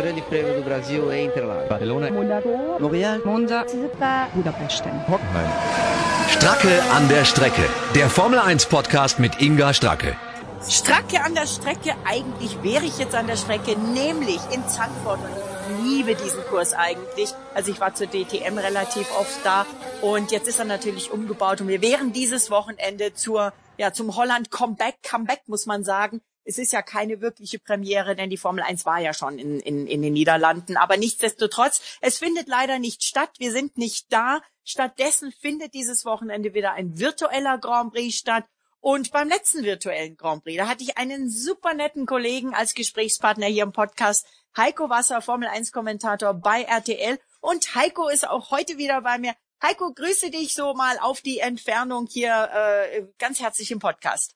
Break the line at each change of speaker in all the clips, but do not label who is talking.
Grande Prêmio do Brasil em Interlagos.
Barcelona.
Monaco.
Montreal.
Monza. Budapesten.
Hockenheim.
Stracke an der Strecke. Der Formel 1 Podcast mit Inga Stracke.
Stracke an der Strecke, eigentlich wäre ich jetzt an der Strecke, nämlich in Zandvoort. Und ich liebe diesen Kurs eigentlich. Also ich war zur DTM relativ oft da und jetzt ist er natürlich umgebaut und wir wären dieses Wochenende zur, ja, zum Holland Comeback, Comeback muss man sagen. Es ist ja keine wirkliche Premiere, denn die Formel 1 war ja schon in, in, in den Niederlanden. Aber nichtsdestotrotz, es findet leider nicht statt. Wir sind nicht da. Stattdessen findet dieses Wochenende wieder ein virtueller Grand Prix statt. Und beim letzten virtuellen Grand Prix, da hatte ich einen super netten Kollegen als Gesprächspartner hier im Podcast, Heiko Wasser, Formel 1 Kommentator bei RTL. Und Heiko ist auch heute wieder bei mir. Heiko, grüße dich so mal auf die Entfernung hier äh, ganz herzlich im Podcast.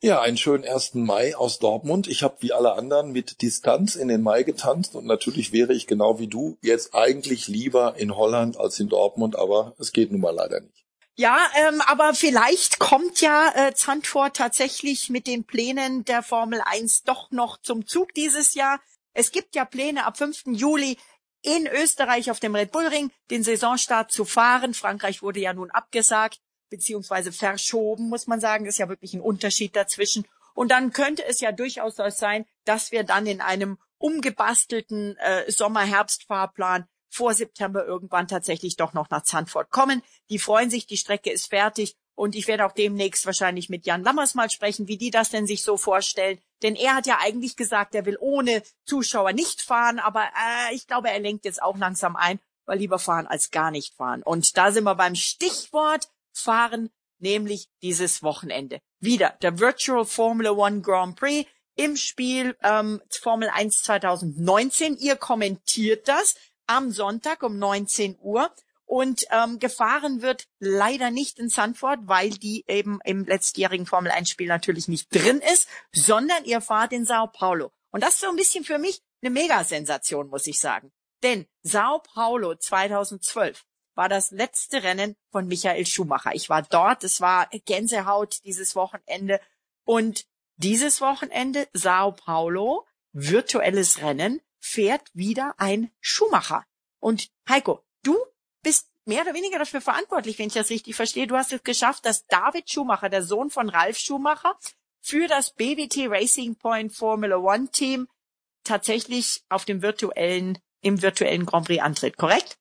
Ja, einen schönen ersten Mai aus Dortmund. Ich habe wie alle anderen mit Distanz in den Mai getanzt und natürlich wäre ich genau wie du jetzt eigentlich lieber in Holland als in Dortmund, aber es geht nun mal leider nicht.
Ja, ähm, aber vielleicht kommt ja äh, Zandvoort tatsächlich mit den Plänen der Formel 1 doch noch zum Zug dieses Jahr. Es gibt ja Pläne ab 5. Juli in Österreich auf dem Red Bull Ring den Saisonstart zu fahren. Frankreich wurde ja nun abgesagt beziehungsweise verschoben, muss man sagen. Ist ja wirklich ein Unterschied dazwischen. Und dann könnte es ja durchaus sein, dass wir dann in einem umgebastelten äh, Sommer-Herbst-Fahrplan vor September irgendwann tatsächlich doch noch nach Zandvoort kommen. Die freuen sich, die Strecke ist fertig und ich werde auch demnächst wahrscheinlich mit Jan Lammers mal sprechen, wie die das denn sich so vorstellen. Denn er hat ja eigentlich gesagt, er will ohne Zuschauer nicht fahren, aber äh, ich glaube, er lenkt jetzt auch langsam ein, weil lieber fahren als gar nicht fahren. Und da sind wir beim Stichwort fahren, nämlich dieses Wochenende. Wieder der Virtual Formula One Grand Prix im Spiel ähm, Formel 1 2019. Ihr kommentiert das am Sonntag um 19 Uhr. Und ähm, gefahren wird leider nicht in Sanford, weil die eben im letztjährigen Formel 1 Spiel natürlich nicht drin ist, sondern ihr fahrt in Sao Paulo. Und das ist so ein bisschen für mich eine Megasensation, muss ich sagen. Denn Sao Paulo 2012 war das letzte Rennen von Michael Schumacher. Ich war dort, es war Gänsehaut dieses Wochenende. Und dieses Wochenende Sao Paulo, virtuelles Rennen, fährt wieder ein Schumacher. Und Heiko, du bist mehr oder weniger dafür verantwortlich, wenn ich das richtig verstehe. Du hast es geschafft, dass David Schumacher, der Sohn von Ralf Schumacher, für das BWT Racing Point Formula One Team tatsächlich auf dem virtuellen, im virtuellen Grand Prix antritt, korrekt?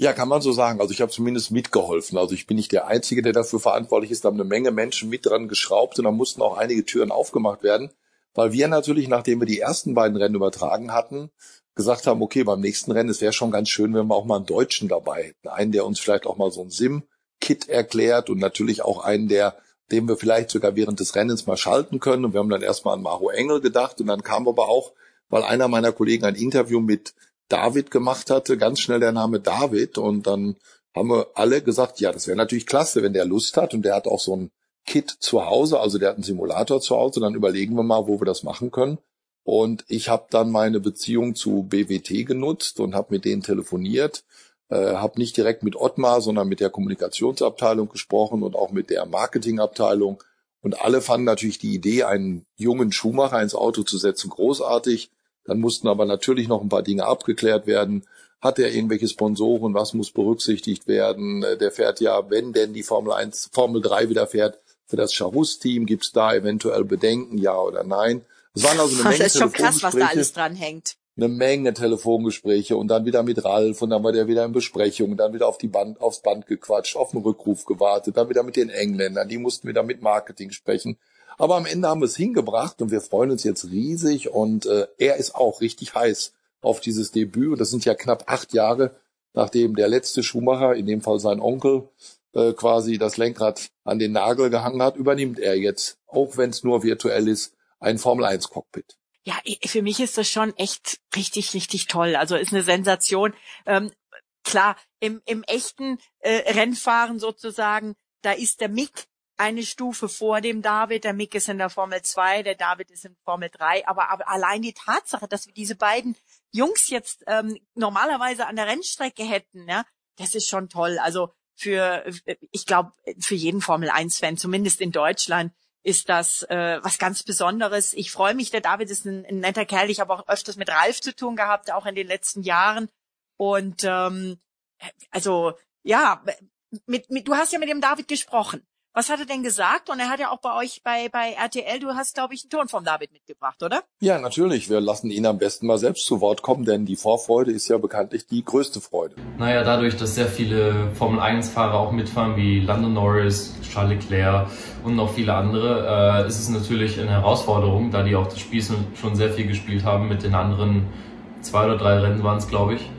Ja, kann man so sagen. Also ich habe zumindest mitgeholfen. Also ich bin nicht der Einzige, der dafür verantwortlich ist. Da haben eine Menge Menschen mit dran geschraubt und da mussten auch einige Türen aufgemacht werden, weil wir natürlich, nachdem wir die ersten beiden Rennen übertragen hatten, gesagt haben, okay, beim nächsten Rennen, es wäre schon ganz schön, wenn wir auch mal einen Deutschen dabei hätten. Einen, der uns vielleicht auch mal so ein Sim-Kit erklärt und natürlich auch einen, der, den wir vielleicht sogar während des Rennens mal schalten können. Und wir haben dann erstmal an Maro Engel gedacht und dann kam aber auch, weil einer meiner Kollegen ein Interview mit David gemacht hatte, ganz schnell der Name David und dann haben wir alle gesagt, ja, das wäre natürlich klasse, wenn der Lust hat und der hat auch so ein Kit zu Hause, also der hat einen Simulator zu Hause, dann überlegen wir mal, wo wir das machen können. Und ich habe dann meine Beziehung zu BWT genutzt und habe mit denen telefoniert, äh, habe nicht direkt mit Ottmar, sondern mit der Kommunikationsabteilung gesprochen und auch mit der Marketingabteilung. Und alle fanden natürlich die Idee, einen jungen Schuhmacher ins Auto zu setzen, großartig. Dann mussten aber natürlich noch ein paar Dinge abgeklärt werden. Hat er irgendwelche Sponsoren? Was muss berücksichtigt werden? Äh, der fährt ja, wenn denn die Formel 1, Formel 3 wieder fährt, für das Charus-Team gibt es da eventuell Bedenken, ja oder nein? Es waren also eine Menge
Das ist schon krass, was da alles dran hängt.
Eine Menge Telefongespräche und dann wieder mit Ralf und dann war der wieder in Besprechung, dann wieder auf die Band, aufs Band gequatscht, auf den Rückruf gewartet, dann wieder mit den Engländern, die mussten wieder mit Marketing sprechen. Aber am Ende haben wir es hingebracht und wir freuen uns jetzt riesig und äh, er ist auch richtig heiß auf dieses Debüt. Das sind ja knapp acht Jahre, nachdem der letzte Schuhmacher, in dem Fall sein Onkel, äh, quasi das Lenkrad an den Nagel gehangen hat, übernimmt er jetzt, auch wenn es nur virtuell ist, ein Formel 1 Cockpit.
Ja, für mich ist das schon echt richtig, richtig toll. Also ist eine Sensation. Ähm, klar, im, im echten äh, Rennfahren sozusagen, da ist der Mick eine Stufe vor dem David. Der Mick ist in der Formel 2, der David ist in Formel 3. Aber, aber allein die Tatsache, dass wir diese beiden Jungs jetzt ähm, normalerweise an der Rennstrecke hätten, ja, das ist schon toll. Also für, ich glaube, für jeden Formel 1-Fan, zumindest in Deutschland, ist das äh, was ganz Besonderes. Ich freue mich, der David ist ein, ein netter Kerl. Ich habe auch öfters mit Ralf zu tun gehabt, auch in den letzten Jahren. Und ähm, also ja, mit, mit, du hast ja mit dem David gesprochen. Was hat er denn gesagt? Und er hat ja auch bei euch bei, bei RTL, du hast, glaube ich, einen Ton vom David mitgebracht, oder?
Ja, natürlich. Wir lassen ihn am besten mal selbst zu Wort kommen, denn die Vorfreude ist ja bekanntlich die größte Freude.
Naja, dadurch, dass sehr viele Formel-1-Fahrer auch mitfahren, wie Lando Norris, Charles Leclerc und noch viele andere, äh, ist es natürlich eine Herausforderung, da die auch das Spiel schon sehr viel gespielt haben mit den anderen zwei oder drei Rennen waren es, glaube ich.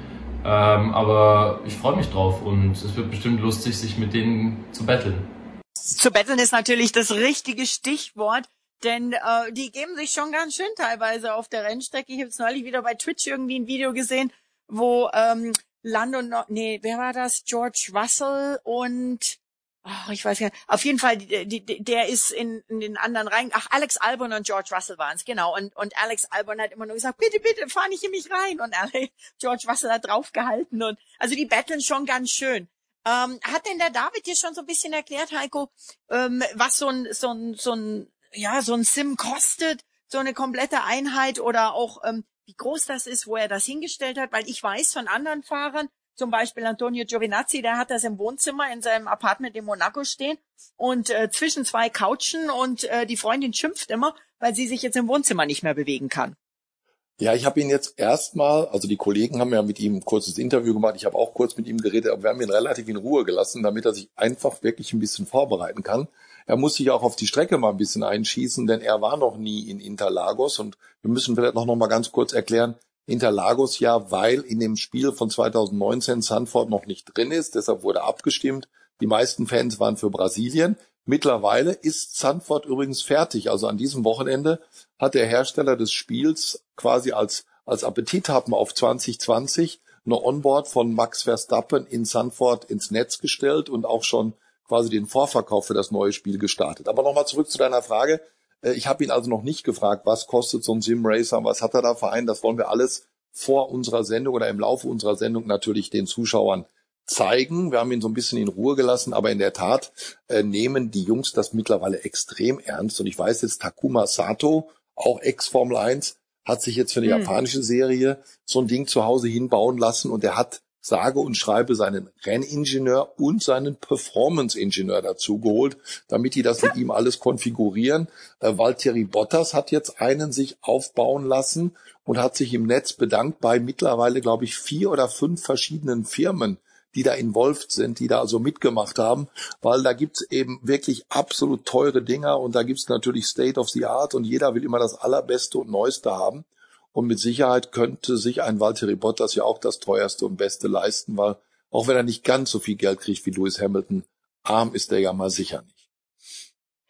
Ähm, aber ich freue mich drauf und es wird bestimmt lustig, sich mit denen zu betteln.
Zu betteln ist natürlich das richtige Stichwort, denn äh, die geben sich schon ganz schön teilweise auf der Rennstrecke. Ich habe es neulich wieder bei Twitch irgendwie ein Video gesehen, wo ähm, Lando, no nee, wer war das? George Russell und Ach, ich weiß gar nicht. Auf jeden Fall, die, die, der ist in, in den anderen rein. Ach, Alex Albon und George Russell waren es, genau. Und, und Alex Albon hat immer nur gesagt, bitte, bitte, fahr nicht in mich rein. Und George Russell hat draufgehalten. Und also die battlen schon ganz schön. Ähm, hat denn der David dir schon so ein bisschen erklärt, Heiko, ähm, was so ein, so ein, so ein, ja, so ein Sim kostet? So eine komplette Einheit oder auch, ähm, wie groß das ist, wo er das hingestellt hat? Weil ich weiß von anderen Fahrern, zum Beispiel Antonio Giovinazzi, der hat das im Wohnzimmer in seinem Apartment in Monaco stehen und äh, zwischen zwei Couchen und äh, die Freundin schimpft immer, weil sie sich jetzt im Wohnzimmer nicht mehr bewegen kann.
Ja, ich habe ihn jetzt erstmal, also die Kollegen haben ja mit ihm ein kurzes Interview gemacht, ich habe auch kurz mit ihm geredet, aber wir haben ihn relativ in Ruhe gelassen, damit er sich einfach wirklich ein bisschen vorbereiten kann. Er muss sich auch auf die Strecke mal ein bisschen einschießen, denn er war noch nie in Interlagos und wir müssen vielleicht noch, noch mal ganz kurz erklären, Interlagos ja, weil in dem Spiel von 2019 Sanford noch nicht drin ist. Deshalb wurde abgestimmt. Die meisten Fans waren für Brasilien. Mittlerweile ist Sanford übrigens fertig. Also an diesem Wochenende hat der Hersteller des Spiels quasi als, als Appetithappen auf 2020 eine Onboard von Max Verstappen in Sanford ins Netz gestellt und auch schon quasi den Vorverkauf für das neue Spiel gestartet. Aber nochmal zurück zu deiner Frage. Äh, ich habe ihn also noch nicht gefragt, was kostet so ein Sim-Racer, was hat er da für einen. Das wollen wir alles vor unserer Sendung oder im Laufe unserer Sendung natürlich den Zuschauern zeigen. Wir haben ihn so ein bisschen in Ruhe gelassen, aber in der Tat äh, nehmen die Jungs das mittlerweile extrem ernst. Und ich weiß jetzt, Takuma Sato, auch Ex-Formel 1, hat sich jetzt für eine hm. japanische Serie so ein Ding zu Hause hinbauen lassen und er hat sage und schreibe seinen Renningenieur und seinen Performance-Ingenieur dazu geholt, damit die das mit ihm alles konfigurieren. Äh, Valtteri Bottas hat jetzt einen sich aufbauen lassen und hat sich im Netz bedankt bei mittlerweile, glaube ich, vier oder fünf verschiedenen Firmen, die da involviert sind, die da also mitgemacht haben, weil da gibt's eben wirklich absolut teure Dinger und da gibt's natürlich State of the Art und jeder will immer das Allerbeste und Neueste haben. Und mit Sicherheit könnte sich ein Valtteri Bottas ja auch das teuerste und beste leisten, weil auch wenn er nicht ganz so viel Geld kriegt wie Lewis Hamilton, arm ist er ja mal sicher nicht.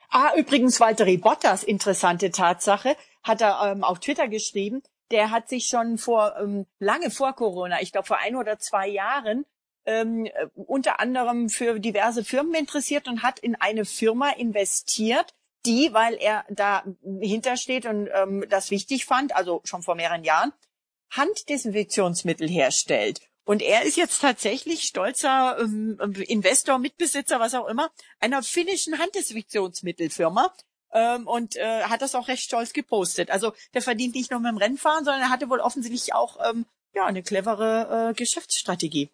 Ah, übrigens Valtteri Bottas, interessante Tatsache, hat er ähm, auf Twitter geschrieben. Der hat sich schon vor ähm, lange vor Corona, ich glaube vor ein oder zwei Jahren, ähm, äh, unter anderem für diverse Firmen interessiert und hat in eine Firma investiert, die, weil er da hintersteht und ähm, das wichtig fand, also schon vor mehreren Jahren, Handdesinfektionsmittel herstellt. Und er ist jetzt tatsächlich stolzer ähm, Investor, Mitbesitzer, was auch immer, einer finnischen Handdesinfektionsmittelfirma ähm, und äh, hat das auch recht stolz gepostet. Also der verdient nicht nur mit dem Rennfahren, sondern er hatte wohl offensichtlich auch ähm, ja eine clevere äh, Geschäftsstrategie.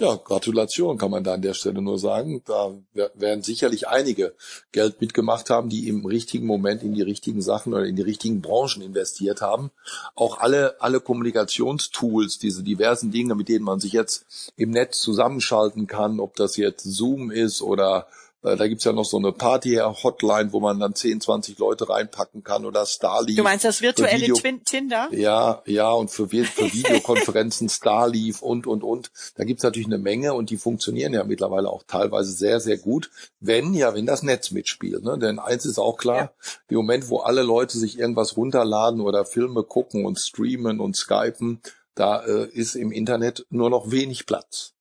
Ja, Gratulation kann man da an der Stelle nur sagen. Da werden sicherlich einige Geld mitgemacht haben, die im richtigen Moment in die richtigen Sachen oder in die richtigen Branchen investiert haben. Auch alle, alle Kommunikationstools, diese diversen Dinge, mit denen man sich jetzt im Netz zusammenschalten kann, ob das jetzt Zoom ist oder da gibt's ja noch so eine Party-Hotline, wo man dann 10, 20 Leute reinpacken kann oder Starleaf.
Du meinst das virtuelle Video Tinder?
Ja, ja, und für, für Videokonferenzen Starleaf und, und, und. Da gibt's natürlich eine Menge und die funktionieren ja mittlerweile auch teilweise sehr, sehr gut, wenn, ja, wenn das Netz mitspielt. Ne? Denn eins ist auch klar, ja. im Moment, wo alle Leute sich irgendwas runterladen oder Filme gucken und streamen und skypen, da äh, ist im Internet nur noch wenig Platz.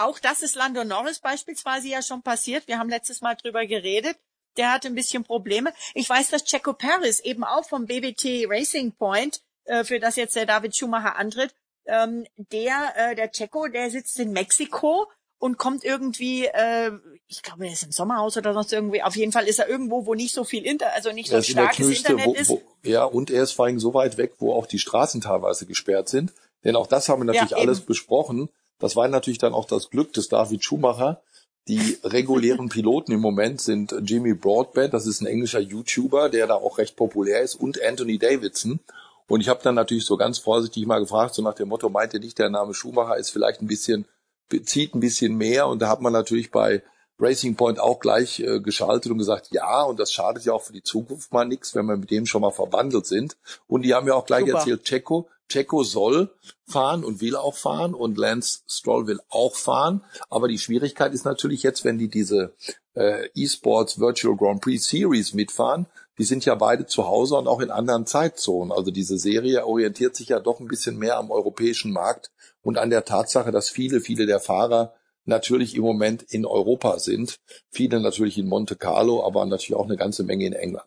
Auch das ist Lando Norris beispielsweise ja schon passiert. Wir haben letztes Mal drüber geredet. Der hatte ein bisschen Probleme. Ich weiß, dass Checo Paris eben auch vom BBT Racing Point, äh, für das jetzt der David Schumacher antritt, ähm, der, äh, der Checo, der sitzt in Mexiko und kommt irgendwie, äh, ich glaube, er ist im Sommerhaus oder sonst irgendwie. Auf jeden Fall ist er irgendwo, wo nicht so viel Inter, also nicht so
Er ist in der
starkes
Knüste,
Internet
wo,
ist.
wo, ja, und er ist vor allem so weit weg, wo auch die Straßen teilweise gesperrt sind. Denn auch das haben wir natürlich
Ja,
alles besprochen. Das war natürlich dann auch das Glück des David Schumacher. Die regulären Piloten im Moment sind Jimmy Broadbent, das ist ein englischer YouTuber, der da auch recht populär ist, und Anthony Davidson. Und ich habe dann natürlich so ganz vorsichtig mal gefragt, so nach dem Motto, meint ihr nicht, der Name Schumacher ist vielleicht ein bisschen, zieht ein bisschen mehr? Und da hat man natürlich bei Racing Point auch gleich äh, geschaltet und gesagt, ja, und das schadet ja auch für die Zukunft mal nichts, wenn wir mit dem schon mal verbandelt sind. Und die haben ja auch gleich
Super.
erzählt, Checo, Checo soll fahren und will auch fahren und Lance Stroll will auch fahren. Aber die Schwierigkeit ist natürlich jetzt, wenn die diese äh, eSports Virtual Grand Prix Series mitfahren, die sind ja beide zu Hause und auch in anderen Zeitzonen. Also diese Serie orientiert sich ja doch ein bisschen mehr am europäischen Markt und an der Tatsache, dass viele, viele der Fahrer natürlich im Moment in Europa sind. Viele natürlich in Monte Carlo, aber natürlich auch eine ganze Menge in England.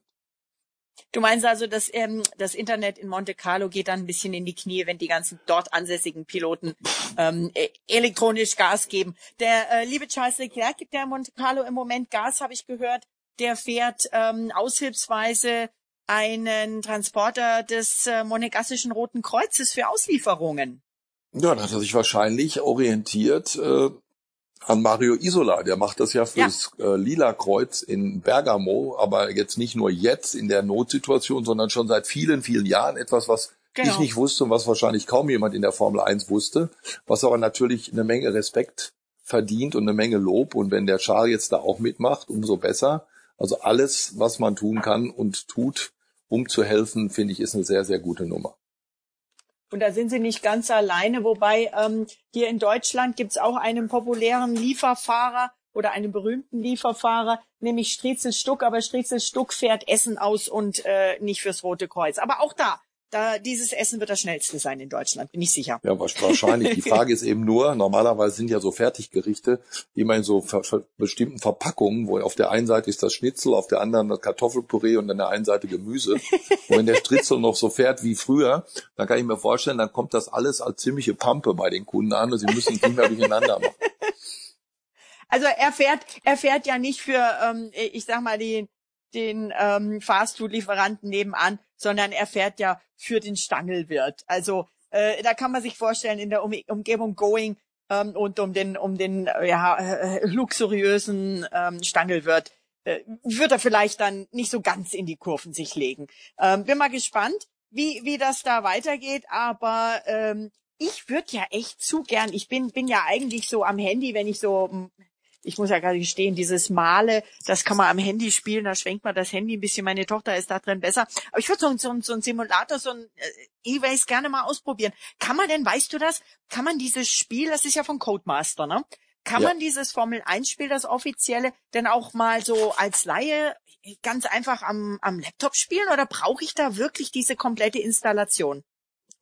Du meinst also, dass ähm, das Internet in Monte Carlo geht dann ein bisschen in die Knie, wenn die ganzen dort ansässigen Piloten ähm, äh, elektronisch Gas geben. Der äh, liebe Charles Leclerc gibt in Monte Carlo im Moment Gas, habe ich gehört. Der fährt ähm, aushilfsweise einen Transporter des äh, Monegassischen Roten Kreuzes für Auslieferungen.
Ja, da hat er sich wahrscheinlich orientiert äh, an Mario Isola. Der macht das ja fürs Äh, Lila Kreuz in Bergamo, aber jetzt nicht nur jetzt in der Notsituation, sondern schon seit vielen, vielen Jahren etwas, was
Genau.
ich nicht wusste und was wahrscheinlich kaum jemand in der Formel 1 wusste, was aber natürlich eine Menge Respekt verdient und eine Menge Lob. Und wenn der Charles jetzt da auch mitmacht, umso besser. Also alles, was man tun kann und tut, um zu helfen, finde ich, ist eine sehr, sehr gute Nummer.
Und da sind sie nicht ganz alleine, wobei ähm, hier in Deutschland gibt's auch einen populären Lieferfahrer oder einen berühmten Lieferfahrer, nämlich Striezel Stuck, aber Striezel Stuck fährt Essen aus und äh, nicht fürs Rote Kreuz. Aber auch da, da dieses Essen wird das schnellste sein in Deutschland, bin ich sicher.
Ja, wahrscheinlich. Die Frage ist eben nur, normalerweise sind ja so Fertiggerichte immer in so ver bestimmten Verpackungen, wo auf der einen Seite ist das Schnitzel, auf der anderen das Kartoffelpüree und an der einen Seite Gemüse. Und wenn der Stritzel noch so fährt wie früher, dann kann ich mir vorstellen, dann kommt das alles als ziemliche Pampe bei den Kunden an und sie müssen es nicht mehr durcheinander machen.
Also er fährt, er fährt ja nicht für, ähm, ich sag mal, den, den ähm, Fastfood-Lieferanten nebenan, sondern er fährt ja für den Stangelwirt. Also äh, da kann man sich vorstellen, in der um Umgebung Going ähm, und um den, um den äh, ja, äh, luxuriösen ähm, Stangelwirt äh, wird er vielleicht dann nicht so ganz in die Kurven sich legen. Ähm, bin mal gespannt, wie, wie das da weitergeht, aber ähm, ich würde ja echt zu gern, ich bin, bin ja eigentlich so am Handy, wenn ich so, mm, ich muss ja gerade gestehen, dieses Male, das kann man am Handy spielen, da schwenkt man das Handy ein bisschen, meine Tochter ist da drin besser. Aber ich würde so, ein- so, so ein Simulator, so ein äh, E-Race gerne mal ausprobieren. Kann man denn, weißt du das, kann man dieses Spiel, das ist ja von Codemaster, ne? Kann
Ja.
man dieses Formel-1-Spiel, das offizielle, denn auch mal so als Laie ganz einfach am, am Laptop spielen oder brauche ich da wirklich diese komplette Installation?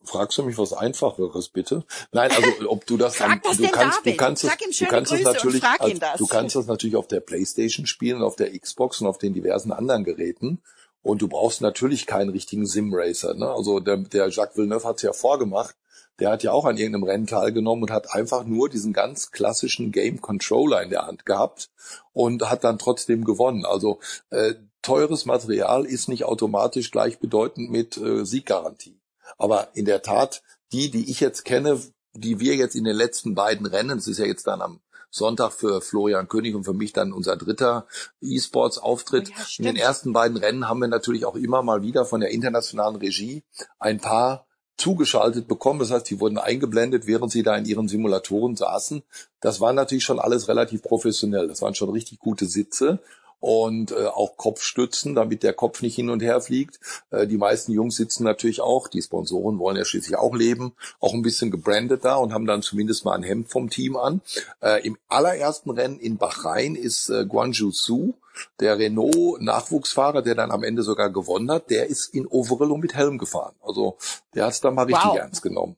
Fragst du mich was Einfacheres, bitte? Nein, also ob du das,
Frag das
du kannst, du kannst es, du kannst es
Grüße und
natürlich,
frag ihn
als-
das.
du kannst es natürlich auf der PlayStation spielen, auf der Xbox und auf den diversen anderen Geräten. Und du brauchst natürlich keinen richtigen Sim-Racer. Ne? Also der, der Jacques Villeneuve hat es ja vorgemacht. Der hat ja auch an irgendeinem Rennen teilgenommen und hat einfach nur diesen ganz klassischen Game Controller in der Hand gehabt und hat dann trotzdem gewonnen. Also äh, teures Material ist nicht automatisch gleichbedeutend mit äh, Sieggarantie. Aber in der Tat, die, die ich jetzt kenne, die wir jetzt in den letzten beiden Rennen, es ist ja jetzt dann am Sonntag für Florian König und für mich dann unser dritter E-Sports-Auftritt.
Oh ja,
in den ersten beiden Rennen haben wir natürlich auch immer mal wieder von der internationalen Regie ein paar zugeschaltet bekommen. Das heißt, die wurden eingeblendet, während sie da in ihren Simulatoren saßen. Das war natürlich schon alles relativ professionell. Das waren schon richtig gute Sitze und äh, auch Kopfstützen, damit der Kopf nicht hin und her fliegt. Äh, die meisten Jungs sitzen natürlich auch, die Sponsoren wollen ja schließlich auch leben, auch ein bisschen gebrandet da und haben dann zumindest mal ein Hemd vom Team an. Äh, Im allerersten Rennen in Bahrain ist äh, Guanju Su, der Renault-Nachwuchsfahrer, der dann am Ende sogar gewonnen hat, der ist in Overall und mit Helm gefahren. Also der hat es dann mal richtig
Wow.
ernst genommen.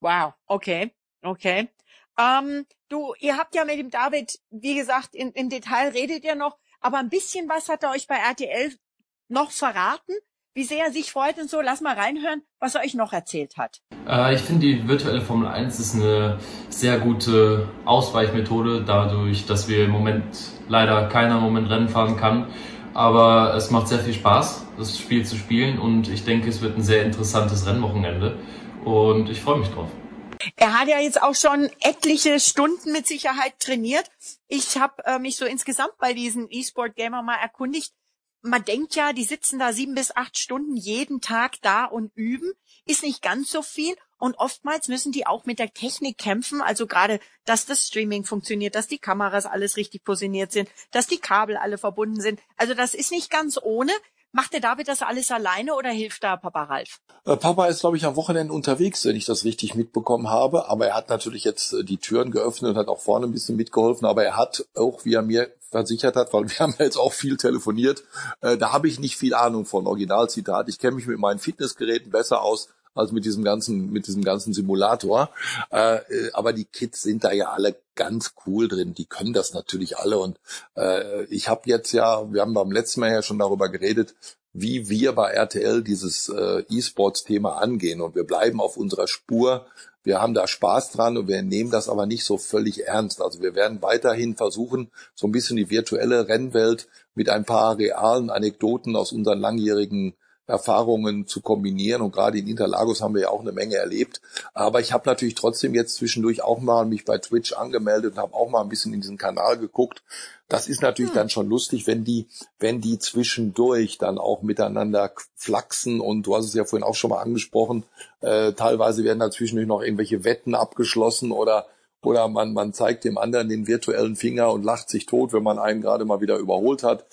Wow, okay, okay. Ähm, du, ihr habt ja mit dem David, wie gesagt, in, im Detail redet ihr noch, aber ein bisschen was hat er euch bei RTL noch verraten. wie sehr er sich freut und so. Lass mal reinhören, was er euch noch erzählt hat.
Äh, ich finde, die virtuelle Formel 1 ist eine sehr gute Ausweichmethode, dadurch, dass wir im Moment leider keiner im Moment Rennen fahren kann. Aber es macht sehr viel Spaß, das Spiel zu spielen und ich denke, es wird ein sehr interessantes Rennwochenende und ich freue mich drauf.
Er hat ja jetzt auch schon etliche Stunden mit Sicherheit trainiert. Ich habe äh, mich so insgesamt bei diesen E-Sport-Gamer mal erkundigt. Man denkt ja, die sitzen da sieben bis acht Stunden jeden Tag da und üben. Ist nicht ganz so viel. Und oftmals müssen die auch mit der Technik kämpfen. Also gerade, dass das Streaming funktioniert, dass die Kameras alles richtig positioniert sind, dass die Kabel alle verbunden sind. Also das ist nicht ganz ohne. Macht der David das alles alleine oder hilft da Papa Ralf?
Äh, Papa ist, glaube ich, am Wochenende unterwegs, wenn ich das richtig mitbekommen habe. Aber er hat natürlich jetzt äh, die Türen geöffnet und hat auch vorne ein bisschen mitgeholfen. Aber er hat auch, wie er mir versichert hat, weil wir haben jetzt auch viel telefoniert, äh, da habe ich nicht viel Ahnung von Originalzitat. Ich kenne mich mit meinen Fitnessgeräten besser aus als mit diesem ganzen, mit diesem ganzen Simulator. Äh, aber die Kids sind da ja alle ganz cool drin. Die können das natürlich alle. Und äh, ich habe jetzt ja, wir haben beim letzten Mal ja schon darüber geredet, wie wir bei RTL dieses äh, E-Sports-Thema angehen. Und wir bleiben auf unserer Spur. Wir haben da Spaß dran und wir nehmen das aber nicht so völlig ernst. Also wir werden weiterhin versuchen, so ein bisschen die virtuelle Rennwelt mit ein paar realen Anekdoten aus unseren langjährigen Erfahrungen zu kombinieren. Und gerade in Interlagos haben wir ja auch eine Menge erlebt. Aber ich habe natürlich trotzdem jetzt zwischendurch auch mal mich bei Twitch angemeldet und habe auch mal ein bisschen in diesen Kanal geguckt. Das ist natürlich hm. dann schon lustig, wenn die, wenn die zwischendurch dann auch miteinander flachsen und du hast es ja vorhin auch schon mal angesprochen, äh, teilweise werden da zwischendurch noch irgendwelche Wetten abgeschlossen oder oder man, man zeigt dem anderen den virtuellen Finger und lacht sich tot, wenn man einen gerade mal wieder überholt hat.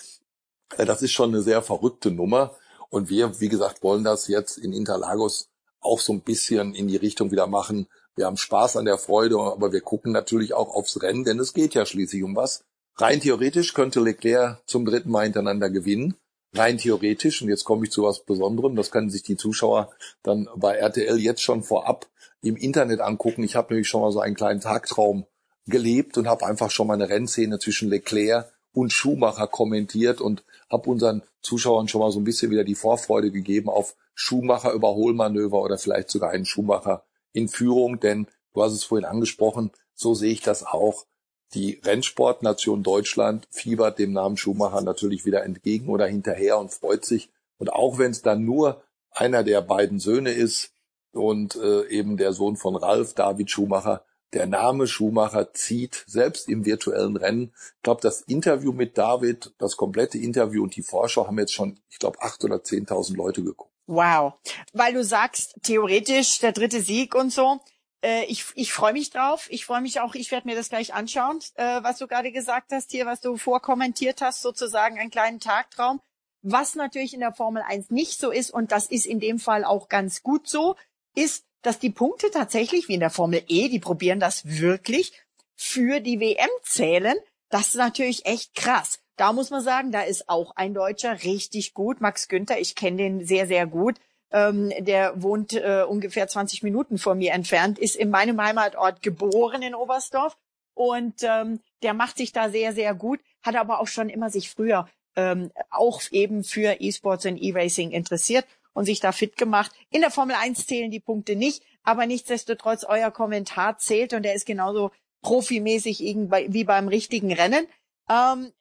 Äh, das ist schon eine sehr verrückte Nummer. Und wir, wie gesagt, wollen das jetzt in Interlagos auch so ein bisschen in die Richtung wieder machen. Wir haben Spaß an der Freude, aber wir gucken natürlich auch aufs Rennen, denn es geht ja schließlich um was. Rein theoretisch könnte Leclerc zum dritten Mal hintereinander gewinnen. Rein theoretisch, und jetzt komme ich zu was Besonderem, das können sich die Zuschauer dann bei RTL jetzt schon vorab im Internet angucken. Ich habe nämlich schon mal so einen kleinen Tagtraum gelebt und habe einfach schon mal eine Rennszene zwischen Leclerc und Schumacher kommentiert und habe unseren Zuschauern schon mal so ein bisschen wieder die Vorfreude gegeben auf Schumacher Überholmanöver oder vielleicht sogar einen Schumacher in Führung, denn du hast es vorhin angesprochen, so sehe ich das auch. Die Rennsportnation Deutschland fiebert dem Namen Schumacher natürlich wieder entgegen oder hinterher und freut sich. Und auch wenn es dann nur einer der beiden Söhne ist und äh, eben der Sohn von Ralf, David Schumacher, der Name Schumacher zieht, selbst im virtuellen Rennen. Ich glaube, das Interview mit David, das komplette Interview und die Vorschau haben jetzt schon, ich glaube, acht oder zehntausend Leute geguckt.
Wow. Weil du sagst, theoretisch der dritte Sieg und so. Äh, ich ich freue mich drauf. Ich freue mich auch, ich werde mir das gleich anschauen, äh, was du gerade gesagt hast hier, was du vorkommentiert hast, sozusagen einen kleinen Tagtraum. Was natürlich in der Formel 1 nicht so ist, und das ist in dem Fall auch ganz gut so, ist, dass die Punkte tatsächlich, wie in der Formel E, die probieren das wirklich, für die WM zählen. Das ist natürlich echt krass. Da muss man sagen, da ist auch ein Deutscher richtig gut. Max Günther, ich kenne den sehr, sehr gut. Ähm, der wohnt äh, ungefähr 20 Minuten von mir entfernt, ist in meinem Heimatort geboren in Oberstdorf und ähm, der macht sich da sehr, sehr gut, hat aber auch schon immer sich früher ähm, auch eben für E-Sports und E-Racing interessiert und sich da fit gemacht. In der Formel 1 zählen die Punkte nicht, aber nichtsdestotrotz euer Kommentar zählt und er ist genauso profimäßig wie beim richtigen Rennen. Ähm,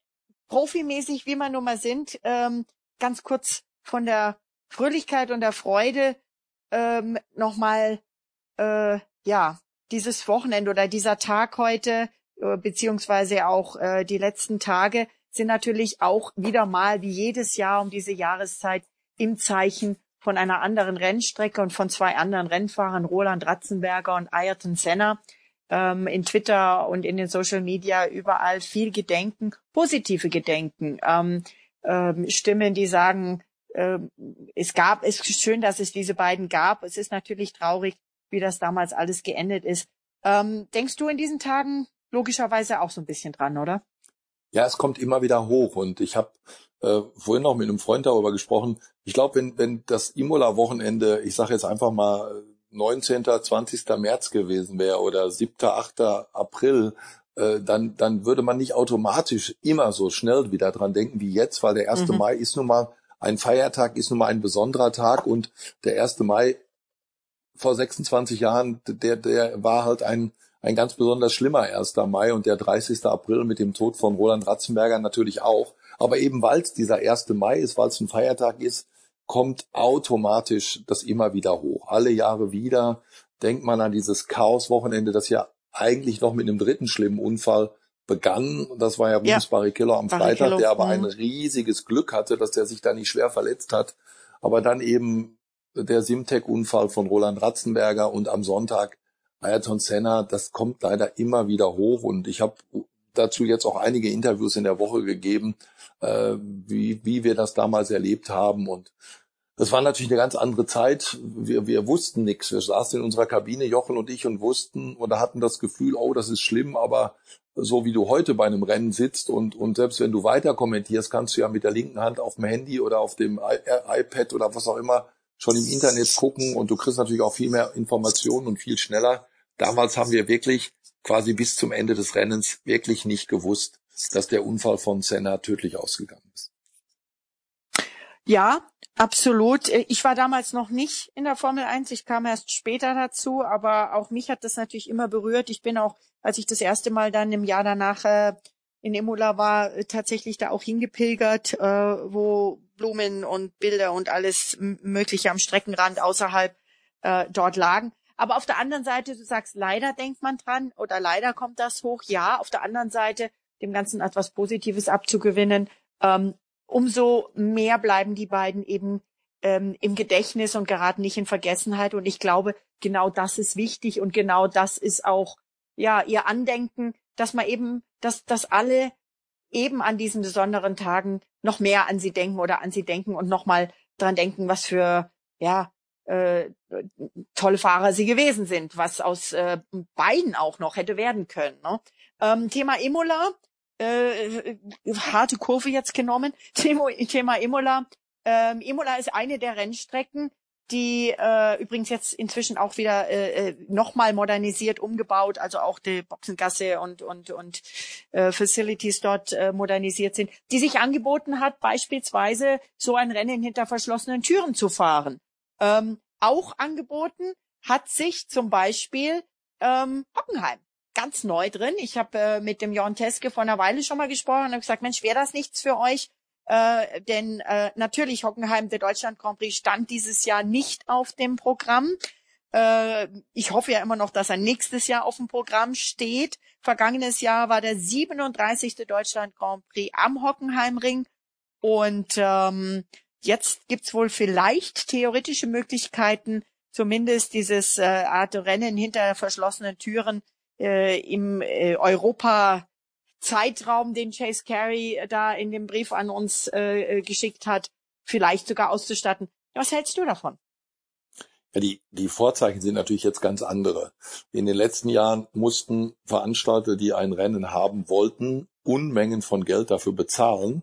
profimäßig, wie wir nun mal sind, ähm, ganz kurz von der Fröhlichkeit und der Freude ähm, nochmal, äh, ja, dieses Wochenende oder dieser Tag heute, äh, beziehungsweise auch äh, die letzten Tage, sind natürlich auch wieder mal wie jedes Jahr um diese Jahreszeit im Zeichen von einer anderen Rennstrecke und von zwei anderen Rennfahrern, Roland Ratzenberger und Ayrton Senna, ähm, in Twitter und in den Social Media überall viel Gedenken, positive Gedenken, ähm, ähm, Stimmen, die sagen, ähm, es gab, es ist schön, dass es diese beiden gab. Es ist natürlich traurig, wie das damals alles geendet ist. Ähm, denkst du in diesen Tagen logischerweise auch so ein bisschen dran, oder?
Ja, es kommt immer wieder hoch und ich habe äh, vorhin noch mit einem Freund darüber gesprochen. Ich glaube, wenn, wenn das Imola-Wochenende, ich sage jetzt einfach mal 19., 20. März gewesen wäre oder 7., 8. April, äh, dann, dann würde man nicht automatisch immer so schnell wieder dran denken wie jetzt, weil der 1. Mhm. Mai ist nun mal ein Feiertag ist nun mal ein besonderer Tag und der 1. Mai vor 26 Jahren, der, der war halt ein, ein ganz besonders schlimmer 1. Mai und der 30. April mit dem Tod von Roland Ratzenberger natürlich auch. Aber eben weil es dieser 1. Mai ist, weil es ein Feiertag ist, kommt automatisch das immer wieder hoch. Alle Jahre wieder denkt man an dieses Chaos-Wochenende, das ja eigentlich noch mit einem dritten schlimmen Unfall begann. Das war ja Rubens ja. Barrichello am Barrichello, Freitag, der aber ein riesiges Glück hatte, dass der sich da nicht schwer verletzt hat. Aber dann eben der Simtech-Unfall von Roland Ratzenberger und am Sonntag Ayrton Senna, das kommt leider immer wieder hoch und ich habe dazu jetzt auch einige Interviews in der Woche gegeben, äh, wie, wie wir das damals erlebt haben und das war natürlich eine ganz andere Zeit. Wir, wir wussten nichts. Wir saßen in unserer Kabine, Jochen und ich, und wussten oder hatten das Gefühl, oh, das ist schlimm, aber so wie du heute bei einem Rennen sitzt und, und selbst wenn du weiter kommentierst, kannst du ja mit der linken Hand auf dem Handy oder auf dem I äh, iPad oder was auch immer schon im Internet gucken und du kriegst natürlich auch viel mehr Informationen und viel schneller. Damals haben wir wirklich quasi bis zum Ende des Rennens wirklich nicht gewusst, dass der Unfall von Senna tödlich ausgegangen ist.
Ja, absolut. Ich war damals noch nicht in der Formel 1. Ich kam erst später dazu, aber auch mich hat das natürlich immer berührt. Ich bin auch, als ich das erste Mal dann im Jahr danach äh, in Imola war, äh, tatsächlich da auch hingepilgert, äh, wo Blumen und Bilder und alles Mögliche am Streckenrand außerhalb dort lagen. Aber auf der anderen Seite, du sagst, leider denkt man dran oder leider kommt das hoch. Ja, auf der anderen Seite, dem Ganzen etwas Positives abzugewinnen. Ähm, umso mehr bleiben die beiden eben ähm, im Gedächtnis und geraten nicht in Vergessenheit. Und ich glaube, genau das ist wichtig und genau das ist auch ja ihr Andenken, dass man eben, dass, dass alle eben an diesen besonderen Tagen noch mehr an sie denken oder an sie denken und nochmal dran denken, was für ja äh, tolle Fahrer sie gewesen sind, was aus äh, beiden auch noch hätte werden können. Ne? Ähm, Thema Imola, äh, harte Kurve jetzt genommen. Thema, Thema Imola. Ähm, Imola ist eine der Rennstrecken, die äh, übrigens jetzt inzwischen auch wieder äh, äh, nochmal modernisiert umgebaut, also auch die Boxengasse und und und äh, Facilities dort äh, modernisiert sind, die sich angeboten hat, beispielsweise so ein Rennen hinter verschlossenen Türen zu fahren. Ähm, auch angeboten hat sich zum Beispiel ähm, Hockenheim ganz neu drin. Ich habe äh, mit dem Jon Teske vor einer Weile schon mal gesprochen und habe gesagt, Mensch, wäre das nichts für euch? Äh, denn äh, natürlich Hockenheim, der Deutschland Grand Prix, stand dieses Jahr nicht auf dem Programm. Äh, ich hoffe ja immer noch, dass er nächstes Jahr auf dem Programm steht. Vergangenes Jahr war der 37. Deutschland Grand Prix am Hockenheimring. Und ähm, jetzt gibt's wohl vielleicht theoretische Möglichkeiten, zumindest dieses äh, Art Rennen hinter verschlossenen Türen äh, im äh, Europa Zeitraum, den Chase Carey äh, da in dem Brief an uns äh, äh, geschickt hat, vielleicht sogar auszustatten. Was hältst du davon?
Ja, die, die Vorzeichen sind natürlich jetzt ganz andere. In den letzten Jahren mussten Veranstalter, die ein Rennen haben wollten, Unmengen von Geld dafür bezahlen,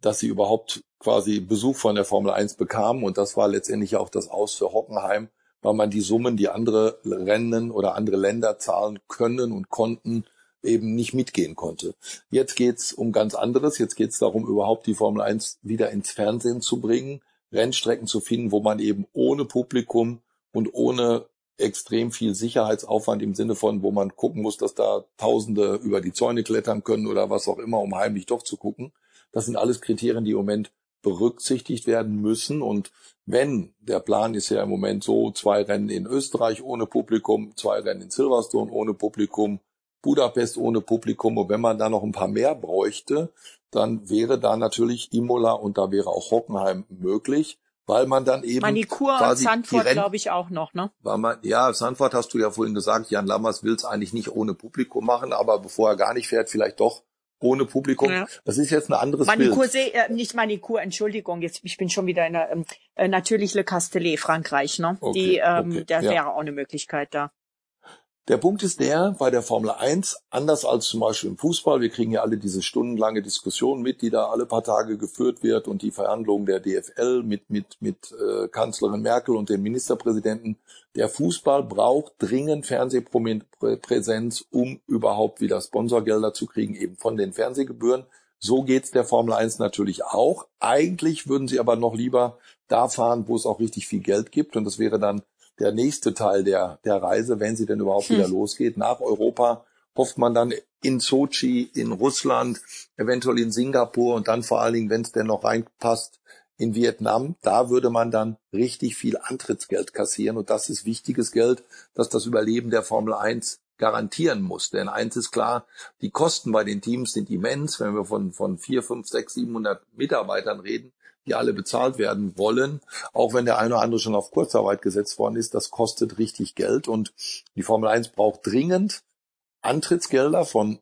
dass sie überhaupt quasi Besuch von der Formel 1 bekamen. Und das war letztendlich auch das Aus für Hockenheim, weil man die Summen, die andere Rennen oder andere Länder zahlen können und konnten, eben nicht mitgehen konnte. Jetzt geht's um ganz anderes. Jetzt geht's darum, überhaupt die Formel 1 wieder ins Fernsehen zu bringen, Rennstrecken zu finden, wo man eben ohne Publikum und ohne extrem viel Sicherheitsaufwand im Sinne von, wo man gucken muss, dass da Tausende über die Zäune klettern können oder was auch immer, um heimlich doch zu gucken. Das sind alles Kriterien, die im Moment berücksichtigt werden müssen. Und wenn der Plan ist ja im Moment so, zwei Rennen in Österreich ohne Publikum, zwei Rennen in Silverstone ohne Publikum, Budapest ohne Publikum und wenn man da noch ein paar mehr bräuchte, dann wäre da natürlich Imola und da wäre auch Hockenheim möglich, weil man dann eben
Manikur und Sandford glaube ich auch noch, ne?
Weil man, ja, Sandford hast du ja vorhin gesagt, Jan Lammers will es eigentlich nicht ohne Publikum machen, aber bevor er gar nicht fährt, vielleicht doch ohne Publikum. Ja. Das ist jetzt ein anderes
Manikur,
Bild.
Äh, nicht Manikur, Entschuldigung, jetzt ich bin schon wieder in der ähm, äh, natürlich Le Castellet, Frankreich, ne? Okay, Die, ähm, okay, da ja. wäre auch eine Möglichkeit da.
Der Punkt ist der, bei der Formel 1, anders als zum Beispiel im Fußball, wir kriegen ja alle diese stundenlange Diskussion mit, die da alle paar Tage geführt wird und die Verhandlungen der DFL mit, mit, mit äh, Kanzlerin Merkel und dem Ministerpräsidenten. Der Fußball braucht dringend Fernsehpräsenz, um überhaupt wieder Sponsorgelder zu kriegen, eben von den Fernsehgebühren. So geht's der Formel 1 natürlich auch. Eigentlich würden sie aber noch lieber da fahren, wo es auch richtig viel Geld gibt. Und das wäre dann der nächste Teil der, der Reise, wenn sie denn überhaupt hm. wieder losgeht. Nach Europa hofft man dann in Sochi, in Russland, eventuell in Singapur und dann vor allen Dingen, wenn es denn noch reinpasst, in Vietnam. Da würde man dann richtig viel Antrittsgeld kassieren. Und das ist wichtiges Geld, das das Überleben der Formel 1 garantieren muss. Denn eins ist klar, die Kosten bei den Teams sind immens. Wenn wir von, von vier, fünf, sechs, 700 Mitarbeitern reden, die alle bezahlt werden wollen, auch wenn der eine oder andere schon auf Kurzarbeit gesetzt worden ist, das kostet richtig Geld. Und die Formel 1 braucht dringend Antrittsgelder von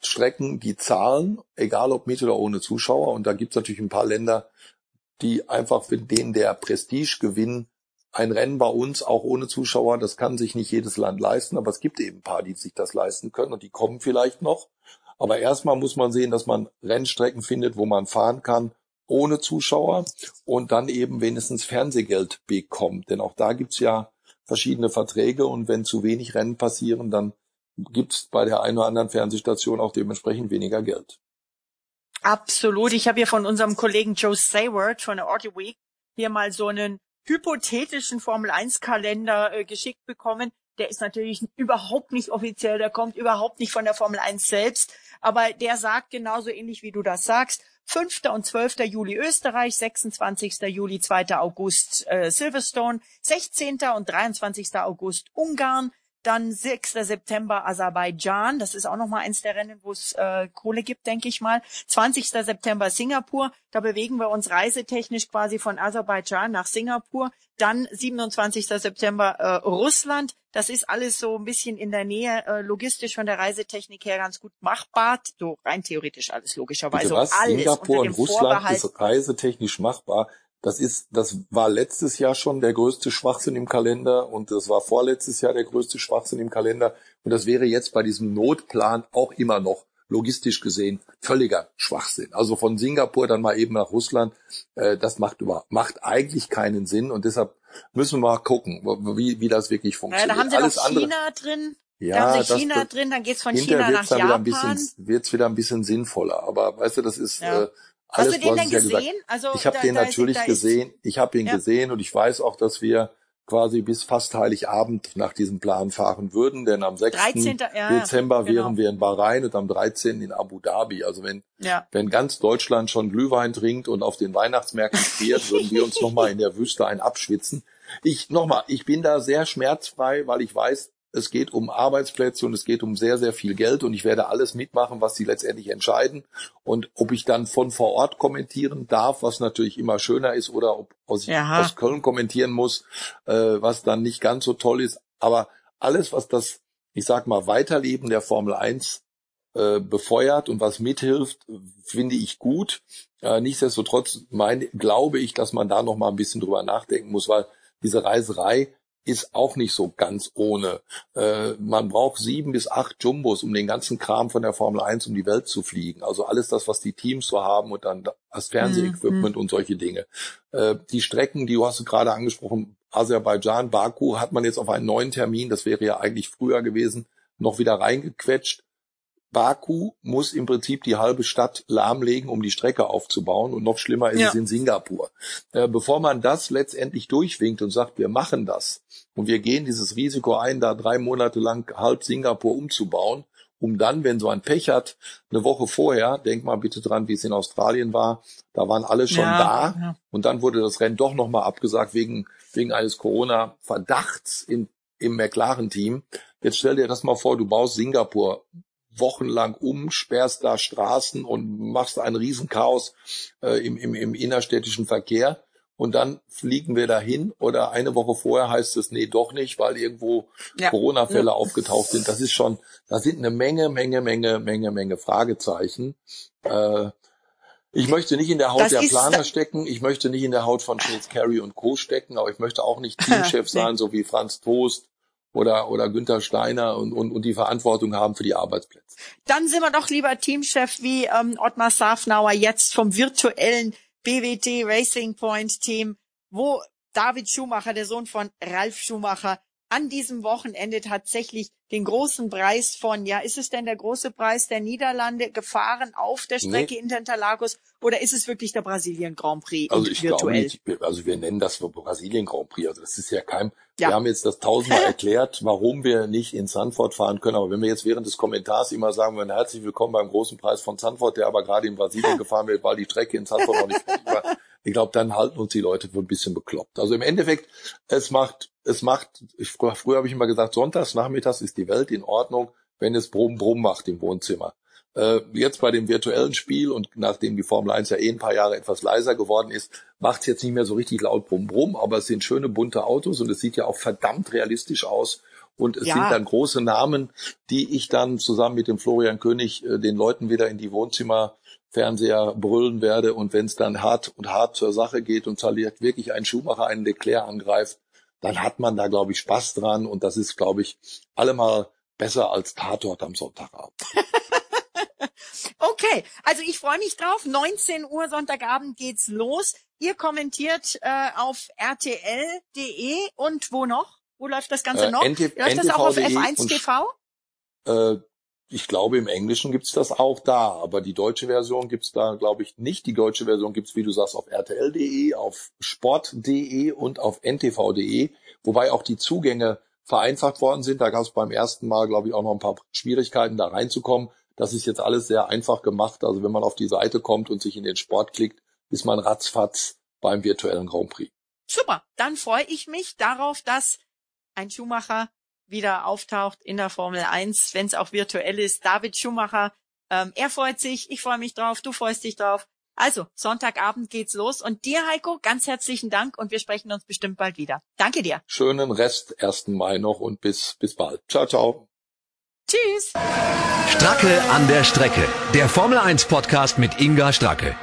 Strecken, die zahlen, egal ob mit oder ohne Zuschauer. Und da gibt es natürlich ein paar Länder, die einfach für den der Prestigegewinn ein Rennen bei uns auch ohne Zuschauer, das kann sich nicht jedes Land leisten, aber es gibt eben ein paar, die sich das leisten können und die kommen vielleicht noch. Aber erstmal muss man sehen, dass man Rennstrecken findet, wo man fahren kann ohne Zuschauer und dann eben wenigstens Fernsehgeld bekommt. Denn auch da gibt's ja verschiedene Verträge und wenn zu wenig Rennen passieren, dann gibt's bei der einen oder anderen Fernsehstation auch dementsprechend weniger Geld.
Absolut. Ich habe hier von unserem Kollegen Joe Sayward von der Audio Week hier mal so einen hypothetischen Formel 1 Kalender äh, geschickt bekommen. Der ist natürlich überhaupt nicht offiziell, der kommt überhaupt nicht von der Formel 1 selbst, aber der sagt genauso ähnlich wie du das sagst. 5. und 12. Juli Österreich, 26. Juli, 2. August äh, Silverstone, 16. und 23. August Ungarn, dann 6. September Aserbaidschan, das ist auch nochmal eins der Rennen, wo es äh, Kohle gibt, denke ich mal. 20. September Singapur, da bewegen wir uns reisetechnisch quasi von Aserbaidschan nach Singapur. Dann 27. September äh, Russland, das ist alles so ein bisschen in der Nähe, äh, logistisch von der Reisetechnik her ganz gut machbar. So rein theoretisch alles logischerweise.
Bitte was?
Alles
Singapur und Russland Vorbehalt. ist reisetechnisch machbar. Das ist, das war letztes Jahr schon der größte Schwachsinn im Kalender und das war vorletztes Jahr der größte Schwachsinn im Kalender und das wäre jetzt bei diesem Notplan auch immer noch logistisch gesehen völliger Schwachsinn. Also von Singapur dann mal eben nach Russland, äh, das macht über, macht eigentlich keinen Sinn und deshalb müssen wir mal gucken, wie, wie das wirklich funktioniert.
Ja, da haben sie Alles noch China andere, drin. Ja, da haben sie China das, drin, dann geht's von China nach Japan.
Wird's wieder ein bisschen sinnvoller. Aber weißt du, das ist
ja. äh, alles, Hast du den denn gesehen?
Also, ich habe den natürlich ist, gesehen. Ich habe ihn ja. gesehen und ich weiß auch, dass wir quasi bis fast Heiligabend nach diesem Plan fahren würden, denn am 6. 13. Ja, Dezember genau. wären wir in Bahrain und am 13. in Abu Dhabi. Also wenn, ja. wenn ganz Deutschland schon Glühwein trinkt und auf den Weihnachtsmärkten friert, würden wir uns nochmal in der Wüste ein abschwitzen. Ich, nochmal, ich bin da sehr schmerzfrei, weil ich weiß, es geht um Arbeitsplätze und es geht um sehr, sehr viel Geld und ich werde alles mitmachen, was sie letztendlich entscheiden. Und ob ich dann von vor Ort kommentieren darf, was natürlich immer schöner ist, oder ob ich aus Köln kommentieren muss, äh, was dann nicht ganz so toll ist. Aber alles, was das, ich sag mal, Weiterleben der Formel 1 äh, befeuert und was mithilft, finde ich gut. Äh, nichtsdestotrotz meine, glaube ich, dass man da noch mal ein bisschen drüber nachdenken muss, weil diese Reiserei ist auch nicht so ganz ohne. Äh, man braucht sieben bis acht Jumbos, um den ganzen Kram von der Formel 1 um die Welt zu fliegen. Also alles das, was die Teams so haben und dann das Fernsehequipment mhm. und solche Dinge. Äh, die Strecken, die du hast gerade angesprochen, Aserbaidschan, Baku, hat man jetzt auf einen neuen Termin, das wäre ja eigentlich früher gewesen, noch wieder reingequetscht. Baku muss im Prinzip die halbe Stadt lahmlegen, um die Strecke aufzubauen. Und noch schlimmer ist ja. es in Singapur. Äh, bevor man das letztendlich durchwinkt und sagt, wir machen das und wir gehen dieses Risiko ein, da drei Monate lang halb Singapur umzubauen, um dann, wenn so ein Pech hat, eine Woche vorher, denk mal bitte dran, wie es in Australien war, da waren alle schon ja, da ja. und dann wurde das Rennen doch nochmal abgesagt wegen, wegen eines Corona-Verdachts im, im McLaren-Team. Jetzt stell dir das mal vor, du baust Singapur wochenlang um, sperrst da Straßen und machst ein Riesenchaos äh, im, im, im innerstädtischen Verkehr. Und dann fliegen wir dahin oder eine Woche vorher heißt es, nee, doch nicht, weil irgendwo ja. Corona-Fälle ja. aufgetaucht sind. Das ist schon, da sind eine Menge, Menge, Menge, Menge, Menge Fragezeichen. Äh, ich möchte nicht in der Haut das der Planer stecken, ich möchte nicht in der Haut von Chase Carey und Co. stecken, aber ich möchte auch nicht Teamchef sein, so wie Franz Toast oder, oder Günther Steiner und, und, und die Verantwortung haben für die Arbeitsplätze.
Dann sind wir doch lieber Teamchef wie ähm, Ottmar Safnauer jetzt vom virtuellen BWT Racing Point Team, wo David Schumacher, der Sohn von Ralf Schumacher, an diesem Wochenende tatsächlich den großen Preis von, ja, ist es denn der große Preis der Niederlande gefahren auf der Strecke nee. in Interlagos oder ist es wirklich der Brasilien Grand Prix?
Also ich virtuell? glaube nicht, also wir nennen das Brasilien Grand Prix, also das ist ja kein, ja. wir haben jetzt das tausendmal erklärt, warum wir nicht in Sanford fahren können, aber wenn wir jetzt während des Kommentars immer sagen würden, herzlich willkommen beim großen Preis von Sanford, der aber gerade in Brasilien gefahren wird, weil die Strecke in Sanford noch nicht war, ich glaube, dann halten uns die Leute für ein bisschen bekloppt. Also im Endeffekt, es macht, es macht, ich, früher habe ich immer gesagt, sonntags, nachmittags ist die Welt in Ordnung, wenn es Brumm Brumm macht im Wohnzimmer. Äh, jetzt bei dem virtuellen Spiel und nachdem die Formel 1 ja eh ein paar Jahre etwas leiser geworden ist, macht es jetzt nicht mehr so richtig laut Brumm Brumm, aber es sind schöne bunte Autos und es sieht ja auch verdammt realistisch aus. Und es ja. sind dann große Namen, die ich dann zusammen mit dem Florian König äh, den Leuten wieder in die Wohnzimmer Fernseher brüllen werde und wenn es dann hart und hart zur Sache geht und zerlegt wirklich ein Schuhmacher einen Leclerc angreift, dann hat man da, glaube ich, Spaß dran und das ist, glaube ich, allemal besser als Tatort am Sonntagabend.
okay, also ich freue mich drauf. 19 Uhr Sonntagabend geht's los. Ihr kommentiert äh, auf rtl.de und wo noch? Wo läuft das Ganze äh, noch?
NT
läuft das auch auf F1 TV?
Äh, ich glaube, im Englischen gibt's das auch da, aber die deutsche Version gibt's da, glaube ich, nicht. Die deutsche Version gibt's, wie du sagst, auf rtl.de, auf sport.de und auf ntv.de, wobei auch die Zugänge vereinfacht worden sind. Da gab es beim ersten Mal, glaube ich, auch noch ein paar Schwierigkeiten, da reinzukommen. Das ist jetzt alles sehr einfach gemacht. Also wenn man auf die Seite kommt und sich in den Sport klickt, ist man ratzfatz beim virtuellen Grand Prix.
Super, dann freue ich mich darauf, dass ein Schuhmacher wieder auftaucht in der Formel 1, wenn es auch virtuell ist. David Schumacher, ähm, er freut sich, ich freue mich drauf, du freust dich drauf. Also, Sonntagabend geht's los. Und dir, Heiko, ganz herzlichen Dank und wir sprechen uns bestimmt bald wieder. Danke dir.
Schönen Rest 1. Mai noch und bis, bis bald. Ciao, ciao.
Tschüss.
Stracke an der Strecke. Der Formel 1 Podcast mit Inga Stracke.